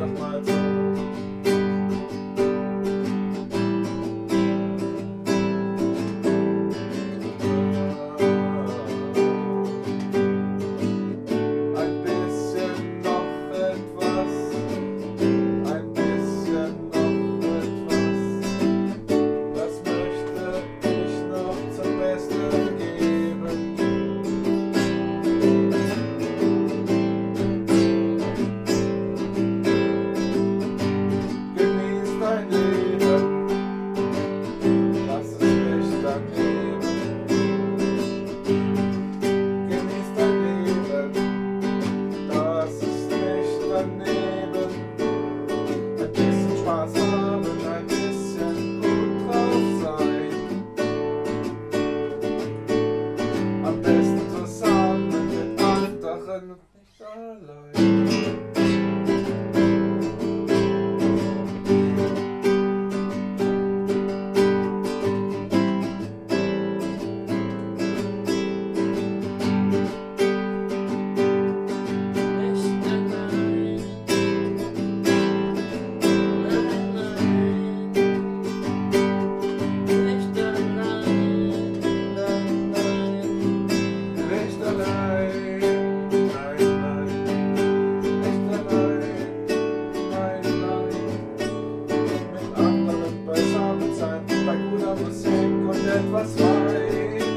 the floods. vai curar você, quando é que vai